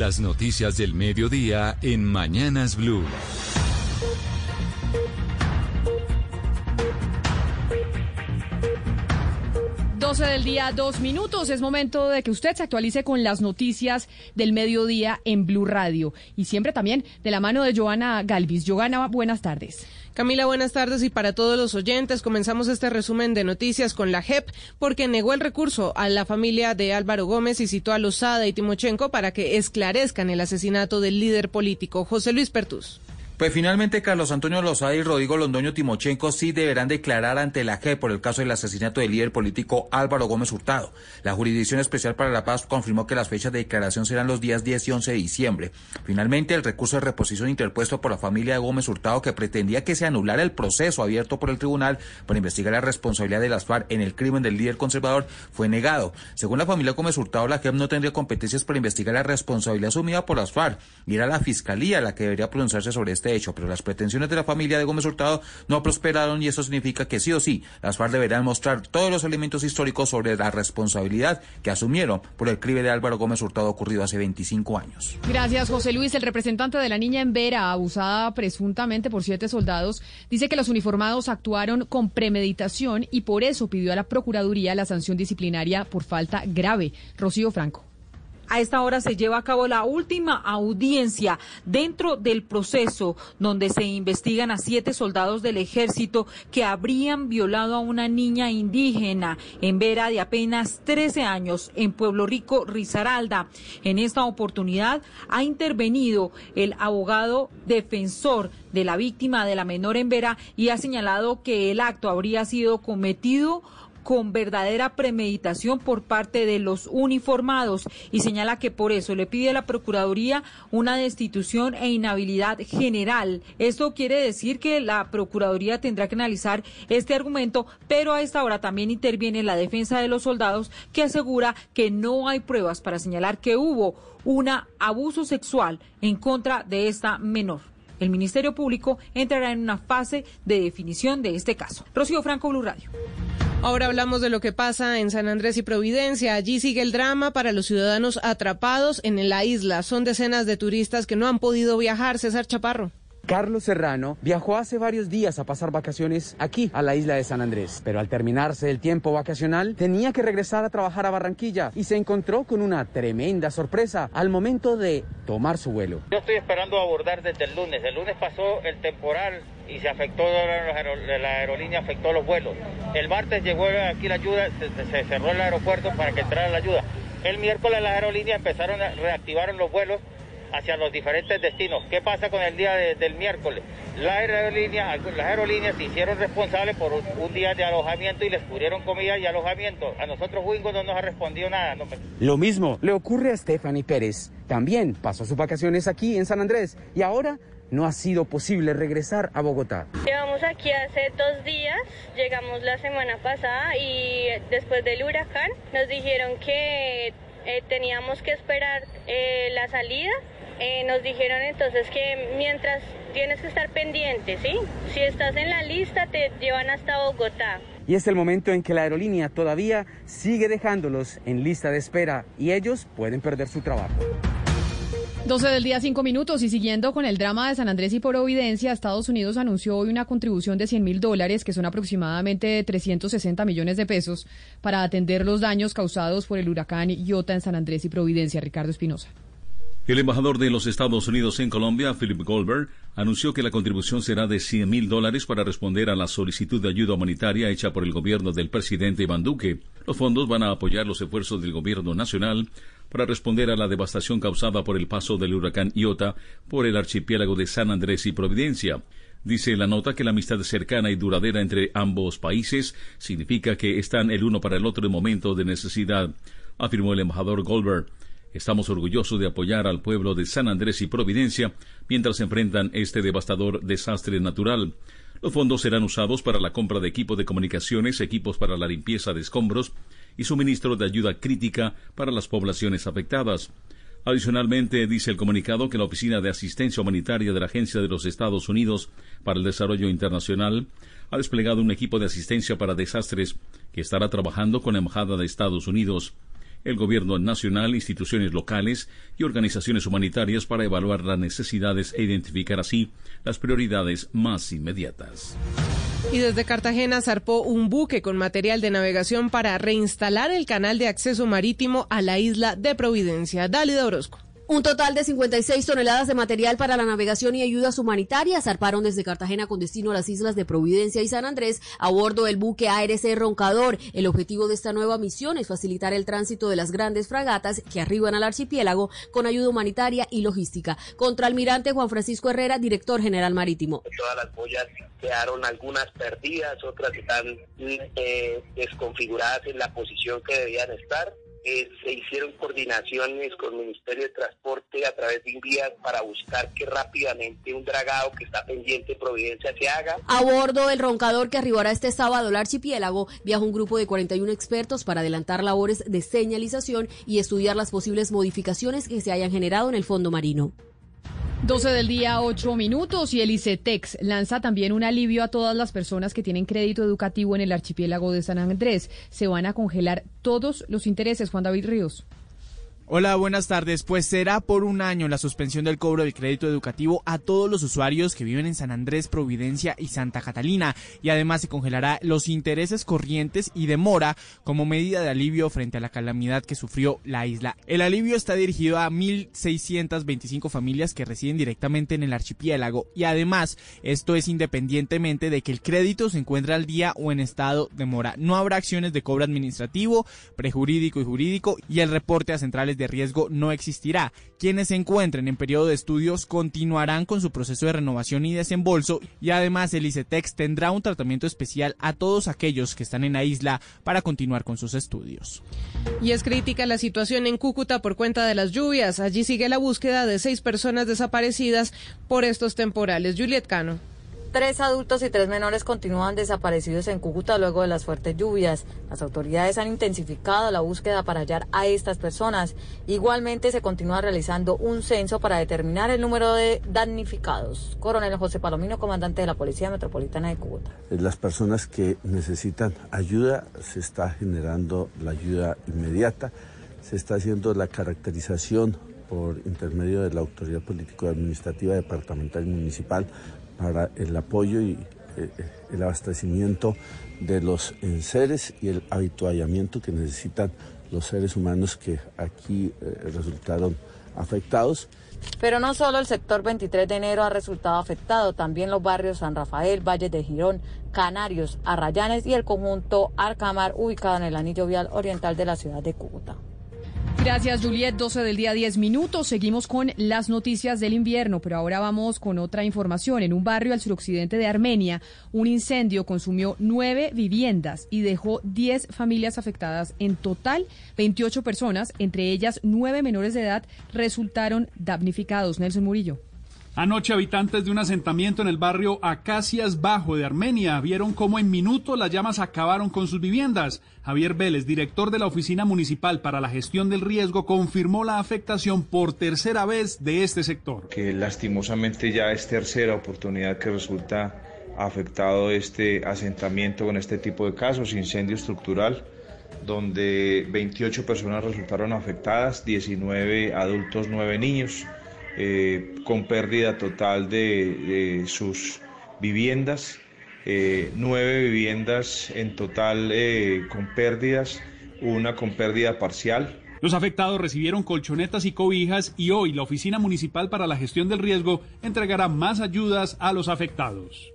Las noticias del mediodía en Mañanas Blue. 12 del día, dos minutos. Es momento de que usted se actualice con las noticias del mediodía en Blue Radio. Y siempre también de la mano de Joana Galvis. Joana, buenas tardes. Camila, buenas tardes y para todos los oyentes comenzamos este resumen de noticias con la JEP porque negó el recurso a la familia de Álvaro Gómez y citó a Lozada y Timochenko para que esclarezcan el asesinato del líder político José Luis Pertus. Pues finalmente Carlos Antonio Lozada y Rodrigo Londoño Timochenko sí deberán declarar ante la JEP por el caso del asesinato del líder político Álvaro Gómez Hurtado. La Jurisdicción Especial para la Paz confirmó que las fechas de declaración serán los días 10 y 11 de diciembre. Finalmente, el recurso de reposición interpuesto por la familia de Gómez Hurtado que pretendía que se anulara el proceso abierto por el tribunal para investigar la responsabilidad de las FARC en el crimen del líder conservador fue negado. Según la familia Gómez Hurtado, la JEP no tendría competencias para investigar la responsabilidad asumida por las FARC y era la Fiscalía la que debería pronunciarse sobre este hecho, pero las pretensiones de la familia de Gómez Hurtado no prosperaron y eso significa que sí o sí las FARC deberán mostrar todos los elementos históricos sobre la responsabilidad que asumieron por el crimen de Álvaro Gómez Hurtado ocurrido hace 25 años. Gracias, José Luis. El representante de la niña en Vera, abusada presuntamente por siete soldados, dice que los uniformados actuaron con premeditación y por eso pidió a la Procuraduría la sanción disciplinaria por falta grave. Rocío Franco. A esta hora se lleva a cabo la última audiencia dentro del proceso donde se investigan a siete soldados del ejército que habrían violado a una niña indígena en Vera de apenas 13 años en Pueblo Rico, Risaralda. En esta oportunidad ha intervenido el abogado defensor de la víctima de la menor en Vera y ha señalado que el acto habría sido cometido con verdadera premeditación por parte de los uniformados y señala que por eso le pide a la Procuraduría una destitución e inhabilidad general. Esto quiere decir que la Procuraduría tendrá que analizar este argumento, pero a esta hora también interviene la defensa de los soldados que asegura que no hay pruebas para señalar que hubo un abuso sexual en contra de esta menor. El Ministerio Público entrará en una fase de definición de este caso. Rocío Franco, Blue Radio. Ahora hablamos de lo que pasa en San Andrés y Providencia. Allí sigue el drama para los ciudadanos atrapados en la isla. Son decenas de turistas que no han podido viajar. César Chaparro. Carlos Serrano viajó hace varios días a pasar vacaciones aquí, a la isla de San Andrés, pero al terminarse el tiempo vacacional tenía que regresar a trabajar a Barranquilla y se encontró con una tremenda sorpresa al momento de tomar su vuelo. Yo estoy esperando abordar desde el lunes. El lunes pasó el temporal y se afectó la aerolínea, afectó los vuelos. El martes llegó aquí la ayuda, se, cerró el aeropuerto para que entrara la ayuda. El miércoles las aerolíneas empezaron a reactivar los vuelos hacia los diferentes destinos. ¿Qué pasa con el día del miércoles? La aerolínea, las aerolíneas se hicieron responsables por un, día de alojamiento y les cubrieron comida y alojamiento. A nosotros Wingo no nos ha respondido nada. Lo mismo le ocurre a Stephanie Pérez. También pasó sus vacaciones aquí en San Andrés y ahora no ha sido posible regresar a Bogotá. Llevamos aquí hace dos días, llegamos la semana pasada y después del huracán nos dijeron que eh, teníamos que esperar eh, la salida eh, nos dijeron entonces que mientras tienes que estar pendiente, ¿sí? Si estás en la lista te llevan hasta Bogotá. Y es el momento en que la aerolínea todavía sigue dejándolos en lista de espera y ellos pueden perder su trabajo. 12 del día, 5 minutos. Y siguiendo con el drama de San Andrés y Providencia, Estados Unidos anunció hoy una contribución de 100 mil dólares, que son aproximadamente 360 millones de pesos, para atender los daños causados por el huracán Iota en San Andrés y Providencia. Ricardo Espinosa. El embajador de los Estados Unidos en Colombia, Philip Goldberg, anunció que la contribución será de 100 mil dólares para responder a la solicitud de ayuda humanitaria hecha por el gobierno del presidente Iván Duque. Los fondos van a apoyar los esfuerzos del gobierno nacional para responder a la devastación causada por el paso del huracán Iota por el archipiélago de San Andrés y Providencia. Dice la nota que la amistad cercana y duradera entre ambos países significa que están el uno para el otro en momento de necesidad, afirmó el embajador Goldberg. Estamos orgullosos de apoyar al pueblo de San Andrés y Providencia mientras enfrentan este devastador desastre natural. Los fondos serán usados para la compra de equipos de comunicaciones, equipos para la limpieza de escombros y suministro de ayuda crítica para las poblaciones afectadas. Adicionalmente, dice el comunicado que la Oficina de Asistencia Humanitaria de la Agencia de los Estados Unidos para el Desarrollo Internacional ha desplegado un equipo de asistencia para desastres que estará trabajando con la Embajada de Estados Unidos, el Gobierno Nacional, instituciones locales y organizaciones humanitarias para evaluar las necesidades e identificar así las prioridades más inmediatas. Y desde Cartagena zarpó un buque con material de navegación para reinstalar el canal de acceso marítimo a la isla de Providencia. Dálida Orozco. Un total de 56 toneladas de material para la navegación y ayudas humanitarias zarparon desde Cartagena con destino a las islas de Providencia y San Andrés a bordo del buque ARC Roncador. El objetivo de esta nueva misión es facilitar el tránsito de las grandes fragatas que arriban al archipiélago con ayuda humanitaria y logística. Contraalmirante Juan Francisco Herrera, director general marítimo. Todas las boyas quedaron algunas perdidas, otras están eh, desconfiguradas en la posición que debían estar. Eh, se hicieron coordinaciones con el Ministerio de Transporte a través de Invías para buscar que rápidamente un dragado que está pendiente de Providencia se haga. A bordo del roncador que arribará este sábado al archipiélago, viaja un grupo de 41 expertos para adelantar labores de señalización y estudiar las posibles modificaciones que se hayan generado en el fondo marino. 12 del día, 8 minutos y el ICETEX lanza también un alivio a todas las personas que tienen crédito educativo en el archipiélago de San Andrés. Se van a congelar todos los intereses, Juan David Ríos. Hola, buenas tardes. Pues será por un año la suspensión del cobro del crédito educativo a todos los usuarios que viven en San Andrés, Providencia y Santa Catalina y además se congelará los intereses corrientes y de mora como medida de alivio frente a la calamidad que sufrió la isla. El alivio está dirigido a 1.625 familias que residen directamente en el archipiélago y además esto es independientemente de que el crédito se encuentre al día o en estado de mora. No habrá acciones de cobro administrativo, prejurídico y jurídico y el reporte a centrales de riesgo no existirá. Quienes se encuentren en periodo de estudios continuarán con su proceso de renovación y desembolso y además el ICETEX tendrá un tratamiento especial a todos aquellos que están en la isla para continuar con sus estudios. Y es crítica la situación en Cúcuta por cuenta de las lluvias. Allí sigue la búsqueda de seis personas desaparecidas por estos temporales. Juliet Cano. Tres adultos y tres menores continúan desaparecidos en Cúcuta luego de las fuertes lluvias. Las autoridades han intensificado la búsqueda para hallar a estas personas. Igualmente se continúa realizando un censo para determinar el número de damnificados. Coronel José Palomino, comandante de la Policía Metropolitana de Cúcuta. Las personas que necesitan ayuda, se está generando la ayuda inmediata, se está haciendo la caracterización por intermedio de la autoridad político-administrativa departamental y municipal para el apoyo y eh, el abastecimiento de los enseres y el habituallamiento que necesitan los seres humanos que aquí eh, resultaron afectados. Pero no solo el sector 23 de enero ha resultado afectado, también los barrios San Rafael, Valle de Girón, Canarios, Arrayanes y el conjunto Arcamar ubicado en el anillo vial oriental de la ciudad de Cúcuta. Gracias, Juliet. 12 del día, 10 minutos. Seguimos con las noticias del invierno, pero ahora vamos con otra información. En un barrio al suroccidente de Armenia, un incendio consumió nueve viviendas y dejó 10 familias afectadas. En total, 28 personas, entre ellas nueve menores de edad, resultaron damnificados. Nelson Murillo. Anoche habitantes de un asentamiento en el barrio Acacias Bajo de Armenia vieron cómo en minutos las llamas acabaron con sus viviendas. Javier Vélez, director de la Oficina Municipal para la Gestión del Riesgo, confirmó la afectación por tercera vez de este sector. Que lastimosamente ya es tercera oportunidad que resulta afectado este asentamiento con este tipo de casos, incendio estructural donde 28 personas resultaron afectadas, 19 adultos, 9 niños. Eh, con pérdida total de, sus viviendas, eh, nueve viviendas en total eh, con pérdidas, una con pérdida parcial. Los afectados recibieron colchonetas y cobijas y hoy la Oficina Municipal para la Gestión del Riesgo entregará más ayudas a los afectados.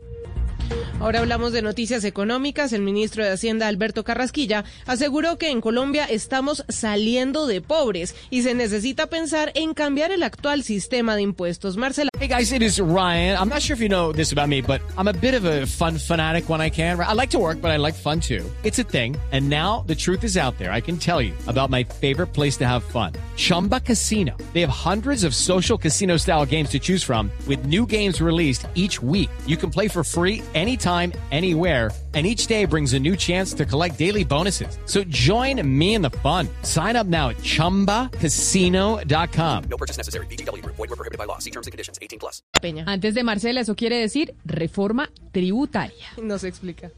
Ahora hablamos de noticias económicas. El ministro de Hacienda, Alberto Carrasquilla, aseguró que en Colombia estamos saliendo de pobres y se necesita pensar en cambiar el actual sistema de impuestos. Marcela. Hey guys, it is Ryan. I'm not sure if you know this about me, but I'm a bit of a fun fanatic when I can. I like to work, but I like fun too. It's a thing. And now the truth is out there. I can tell you about my favorite place to have fun. Chumba Casino. They have hundreds of social casino style games to choose from with new games released each week. You can play for free anytime, anywhere, and each day brings a new chance to collect daily bonuses. So join me in the fun. Sign up now at ChumbaCasino.com. No purchase necessary. VGW Group. Void were prohibited by law. See terms and conditions. 18 plus. Peña. Antes de Marcela, eso quiere decir reforma tributaria. No se explica.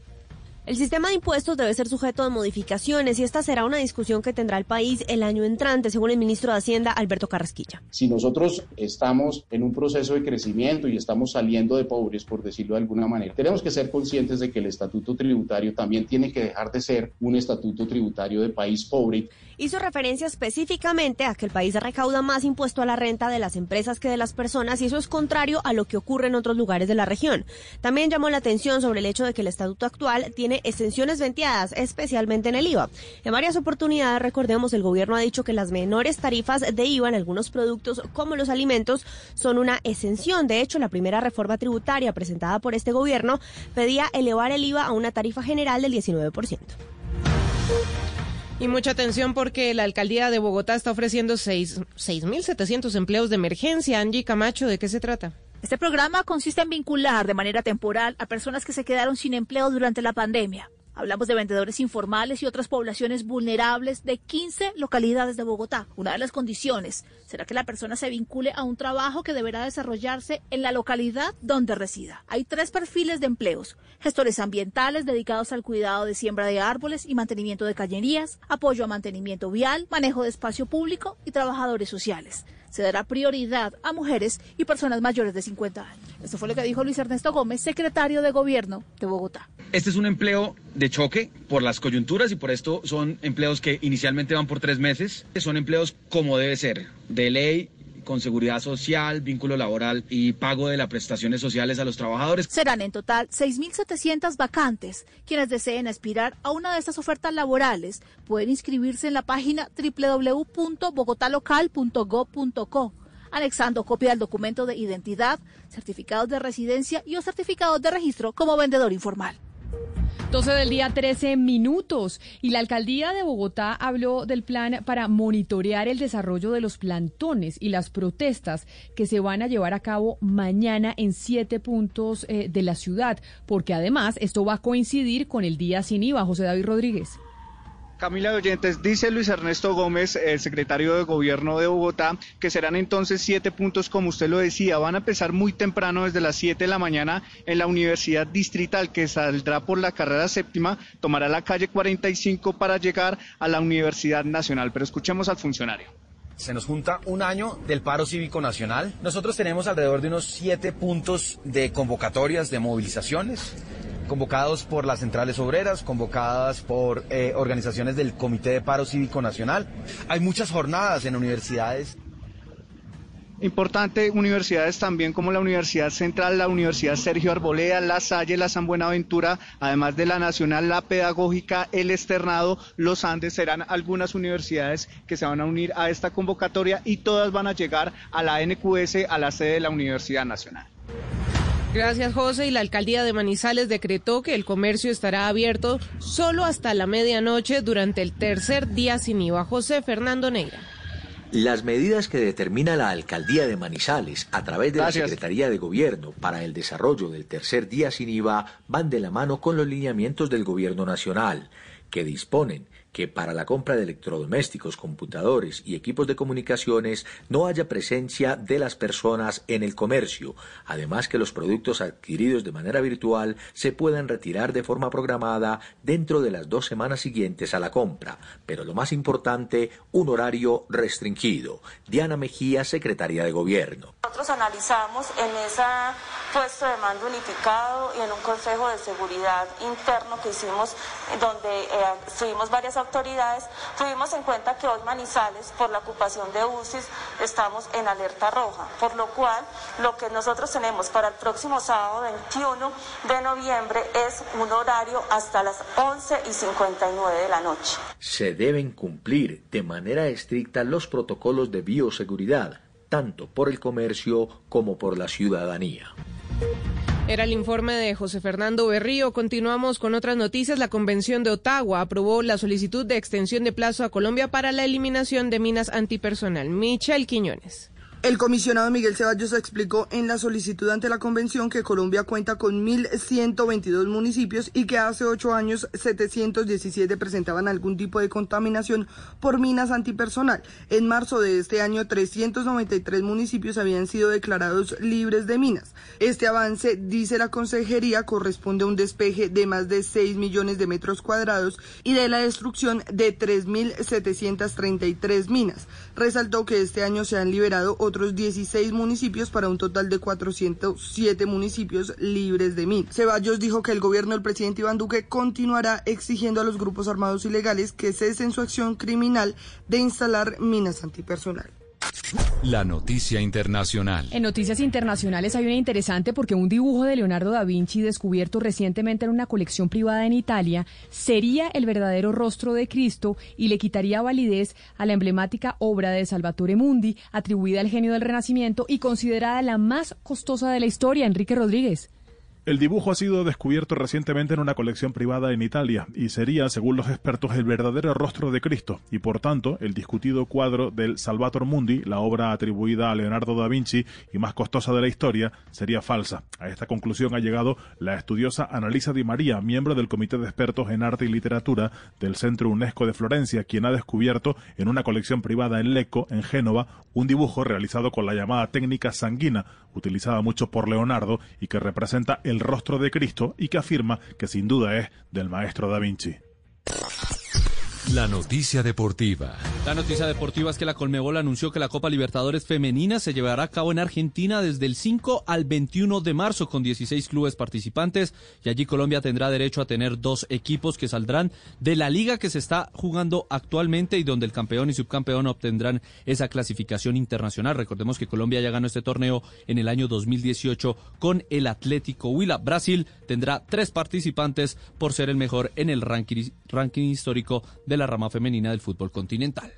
El sistema de impuestos debe ser sujeto de modificaciones y esta será una discusión que tendrá el país el año entrante, según el ministro de Hacienda, Alberto Carrasquilla. Si nosotros estamos en un proceso de crecimiento y estamos saliendo de pobres, por decirlo de alguna manera, tenemos que ser conscientes de que el estatuto tributario también tiene que dejar de ser un estatuto tributario de país pobre. Hizo referencia específicamente a que el país recauda más impuesto a la renta de las empresas que de las personas y eso es contrario a lo que ocurre en otros lugares de la región. También llamó la atención sobre el hecho de que el estatuto actual tiene exenciones venteadas, especialmente en el IVA. En varias oportunidades, recordemos, el gobierno ha dicho que las menores tarifas de IVA en algunos productos, como los alimentos, son una exención. De hecho, la primera reforma tributaria presentada por este gobierno pedía elevar el IVA a una tarifa general del 19%. Y mucha atención porque la alcaldía de Bogotá está ofreciendo 6.700 empleos de emergencia. Angie Camacho, ¿de qué se trata? Este programa consiste en vincular de manera temporal a personas que se quedaron sin empleo durante la pandemia. Hablamos de vendedores informales y otras poblaciones vulnerables de 15 localidades de Bogotá. Una de las condiciones será que la persona se vincule a un trabajo que deberá desarrollarse en la localidad donde resida. Hay tres perfiles de empleos. Gestores ambientales dedicados al cuidado de siembra de árboles y mantenimiento de cañerías, apoyo a mantenimiento vial, manejo de espacio público y trabajadores sociales se dará prioridad a mujeres y personas mayores de 50 años. Esto fue lo que dijo Luis Ernesto Gómez, secretario de Gobierno de Bogotá. Este es un empleo de choque por las coyunturas y por esto son empleos que inicialmente van por tres meses. Son empleos como debe ser, de ley con seguridad social, vínculo laboral y pago de las prestaciones sociales a los trabajadores. Serán en total 6.700 vacantes. Quienes deseen aspirar a una de estas ofertas laborales pueden inscribirse en la página www.bogotalocal.gov.co anexando copia del documento de identidad, certificados de residencia y o certificados de registro como vendedor informal. 12 del día, 13 minutos. Y la alcaldía de Bogotá habló del plan para monitorear el desarrollo de los plantones y las protestas que se van a llevar a cabo mañana en siete puntos eh, de la ciudad, porque además esto va a coincidir con el día sin IVA. José David Rodríguez. Camila Oyentes, dice Luis Ernesto Gómez, el secretario de Gobierno de Bogotá, que serán entonces siete puntos, como usted lo decía, van a empezar muy temprano, desde las siete de la mañana, en la Universidad Distrital, que saldrá por la carrera séptima, tomará la calle 45 para llegar a la Universidad Nacional. Pero escuchemos al funcionario. Se nos junta un año del paro cívico nacional. Nosotros tenemos alrededor de unos siete puntos de convocatorias, de movilizaciones convocados por las centrales obreras, convocadas por eh, organizaciones del Comité de Paro Cívico Nacional. Hay muchas jornadas en universidades. Importante, universidades también como la Universidad Central, la Universidad Sergio Arboleda, La Salle, la San Buenaventura, además de la Nacional, la Pedagógica, el Externado, los Andes, serán algunas universidades que se van a unir a esta convocatoria y todas van a llegar a la NQS, a la sede de la Universidad Nacional. Gracias, José. Y la alcaldía de Manizales decretó que el comercio estará abierto solo hasta la medianoche durante el tercer día sin IVA. José Fernando Neira. Las medidas que determina la alcaldía de Manizales a través de Gracias. la Secretaría de Gobierno para el desarrollo del tercer día sin IVA van de la mano con los lineamientos del Gobierno Nacional, que disponen que para la compra de electrodomésticos, computadores y equipos de comunicaciones no haya presencia de las personas en el comercio, además que los productos adquiridos de manera virtual se puedan retirar de forma programada dentro de las dos semanas siguientes a la compra, pero lo más importante, un horario restringido. Diana Mejía, secretaria de Gobierno. Nosotros analizamos en ese puesto de mando unificado y en un consejo de seguridad interno que hicimos, donde eh, varias autoridades, tuvimos en cuenta que hoy Manizales, por la ocupación de UCIs, estamos en alerta roja, por lo cual lo que nosotros tenemos para el próximo sábado 21 de noviembre es un horario hasta las 11 y 59 de la noche. Se deben cumplir de manera estricta los protocolos de bioseguridad, tanto por el comercio como por la ciudadanía. Era el informe de José Fernando Berrío. Continuamos con otras noticias. La Convención de Ottawa aprobó la solicitud de extensión de plazo a Colombia para la eliminación de minas antipersonal. Michelle Quiñones. El comisionado Miguel Ceballos explicó en la solicitud ante la convención que Colombia cuenta con 1.122 municipios y que hace ocho años 717 presentaban algún tipo de contaminación por minas antipersonal. En marzo de este año 393 municipios habían sido declarados libres de minas. Este avance, dice la consejería, corresponde a un despeje de más de 6 millones de metros cuadrados y de la destrucción de 3.733 minas. Resaltó que este año se han liberado otros 16 municipios para un total de 407 municipios libres de minas. Ceballos dijo que el gobierno del presidente Iván Duque continuará exigiendo a los grupos armados ilegales que cesen su acción criminal de instalar minas antipersonal. La noticia internacional. En noticias internacionales hay una interesante porque un dibujo de Leonardo da Vinci descubierto recientemente en una colección privada en Italia sería el verdadero rostro de Cristo y le quitaría validez a la emblemática obra de Salvatore Mundi atribuida al genio del Renacimiento y considerada la más costosa de la historia, Enrique Rodríguez. El dibujo ha sido descubierto recientemente en una colección privada en Italia y sería, según los expertos, el verdadero rostro de Cristo y, por tanto, el discutido cuadro del Salvator Mundi, la obra atribuida a Leonardo da Vinci y más costosa de la historia, sería falsa. A esta conclusión ha llegado la estudiosa Annalisa Di María, miembro del Comité de Expertos en Arte y Literatura del Centro UNESCO de Florencia, quien ha descubierto en una colección privada en Lecco, en Génova, un dibujo realizado con la llamada técnica sanguina, utilizada mucho por Leonardo y que representa el rostro de Cristo y que afirma que sin duda es del maestro da Vinci. La noticia deportiva. La noticia deportiva es que la Colmebol anunció que la Copa Libertadores Femenina se llevará a cabo en Argentina desde el 5 al 21 de marzo con 16 clubes participantes y allí Colombia tendrá derecho a tener dos equipos que saldrán de la liga que se está jugando actualmente y donde el campeón y subcampeón obtendrán esa clasificación internacional. Recordemos que Colombia ya ganó este torneo en el año 2018 con el Atlético Huila. Brasil tendrá tres participantes por ser el mejor en el ranking, ranking histórico de la rama femenina del fútbol continental.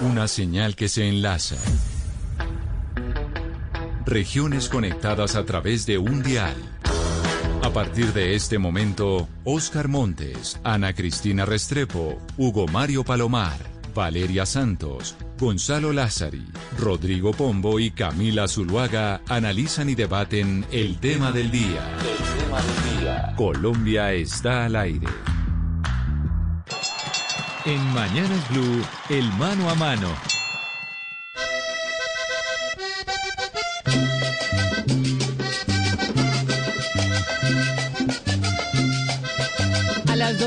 Una señal que se enlaza. Regiones conectadas a través de un dial. A partir de este momento, Oscar Montes, Ana Cristina Restrepo, Hugo Mario Palomar, Valeria Santos, Gonzalo Lázari, Rodrigo Pombo y Camila Zuluaga analizan y debaten el tema del día. El tema del día. Colombia está al aire. En Mañanas Blue, el mano a mano.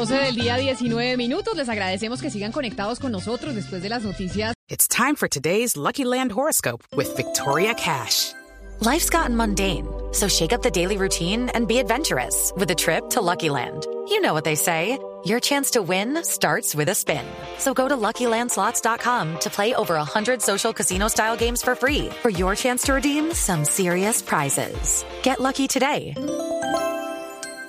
12 del día 19 minutos les agradecemos que sigan conectados con nosotros después de las noticias. It's time for today's Lucky Land horoscope with Victoria Cash. Life's gotten mundane, so shake up the daily routine and be adventurous with a trip to Lucky Land. You know what they say. Your chance to win starts with a spin. So go to LuckyLandSlots.com to play over 100 social casino-style games for free for your chance to redeem some serious prizes. Get lucky today